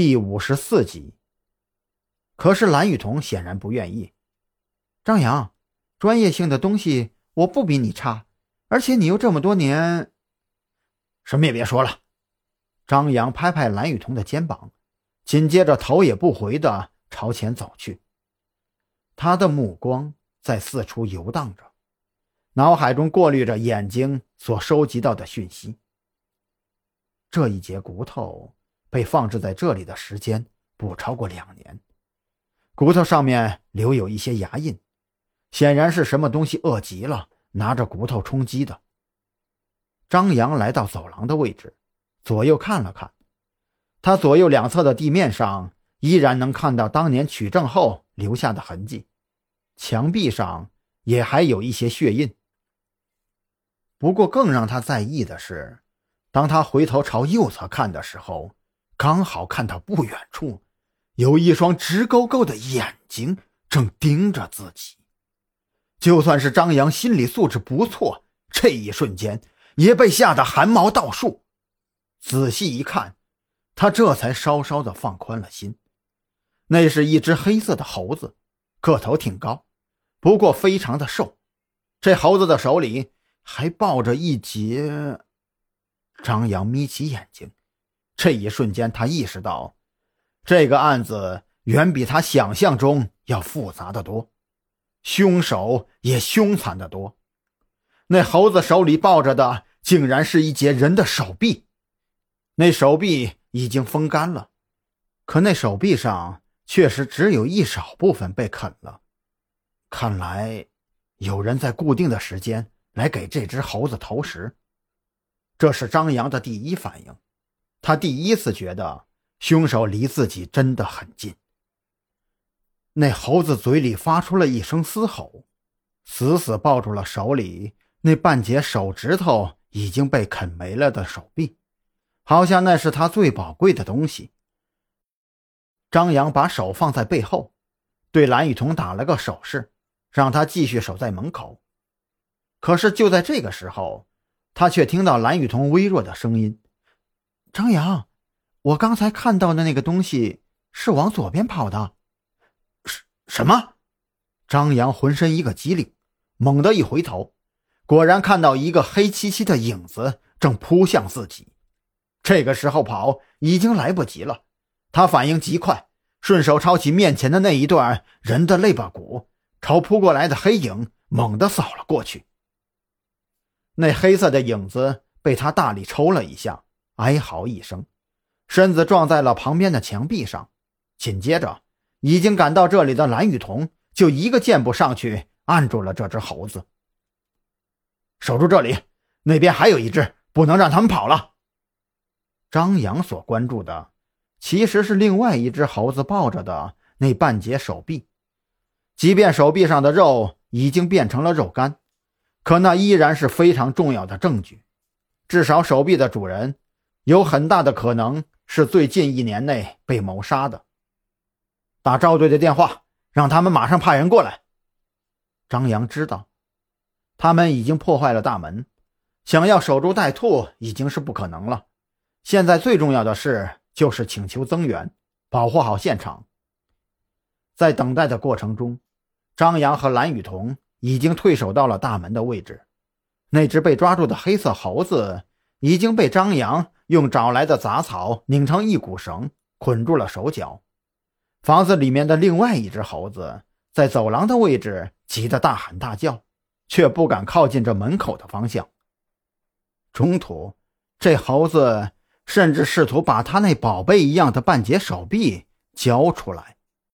第五十四集。可是蓝雨桐显然不愿意。张扬，专业性的东西我不比你差，而且你又这么多年……什么也别说了。张扬拍拍蓝雨桐的肩膀，紧接着头也不回的朝前走去。他的目光在四处游荡着，脑海中过滤着眼睛所收集到的讯息。这一节骨头被放置在这里的时间不超过两年，骨头上面留有一些牙印，显然是什么东西饿极了，拿着骨头充饥的。张扬来到走廊的位置，左右看了看，他左右两侧的地面上依然能看到当年取证后留下的痕迹，墙壁上也还有一些血印。不过，更让他在意的是。当他回头朝右侧看的时候，刚好看到不远处有一双直勾勾的眼睛正盯着自己。就算是张扬心理素质不错，这一瞬间也被吓得汗毛倒竖。仔细一看，他这才稍稍的放宽了心。那是一只黑色的猴子，个头挺高，不过非常的瘦。这猴子的手里还抱着一截。张扬眯起眼睛，这一瞬间，他意识到，这个案子远比他想象中要复杂的多，凶手也凶残的多。那猴子手里抱着的，竟然是一截人的手臂，那手臂已经风干了，可那手臂上确实只有一少部分被啃了。看来，有人在固定的时间来给这只猴子投食。这是张扬的第一反应，他第一次觉得凶手离自己真的很近。那猴子嘴里发出了一声嘶吼，死死抱住了手里那半截手指头已经被啃没了的手臂，好像那是他最宝贵的东西。张扬把手放在背后，对蓝雨桐打了个手势，让他继续守在门口。可是就在这个时候。他却听到蓝雨桐微弱的声音：“张扬，我刚才看到的那个东西是往左边跑的。”“什什么？”张扬浑身一个机灵，猛地一回头，果然看到一个黑漆漆的影子正扑向自己。这个时候跑已经来不及了，他反应极快，顺手抄起面前的那一段人的肋巴骨，朝扑过来的黑影猛地扫了过去。那黑色的影子被他大力抽了一下，哀嚎一声，身子撞在了旁边的墙壁上。紧接着，已经赶到这里的蓝雨桐就一个箭步上去按住了这只猴子。守住这里，那边还有一只，不能让他们跑了。张扬所关注的，其实是另外一只猴子抱着的那半截手臂，即便手臂上的肉已经变成了肉干。可那依然是非常重要的证据，至少手臂的主人有很大的可能是最近一年内被谋杀的。打赵队的电话，让他们马上派人过来。张扬知道，他们已经破坏了大门，想要守株待兔已经是不可能了。现在最重要的事就是请求增援，保护好现场。在等待的过程中，张扬和蓝雨桐。已经退守到了大门的位置，那只被抓住的黑色猴子已经被张扬用找来的杂草拧成一股绳，捆住了手脚。房子里面的另外一只猴子在走廊的位置急得大喊大叫，却不敢靠近这门口的方向。中途，这猴子甚至试图把他那宝贝一样的半截手臂交出来。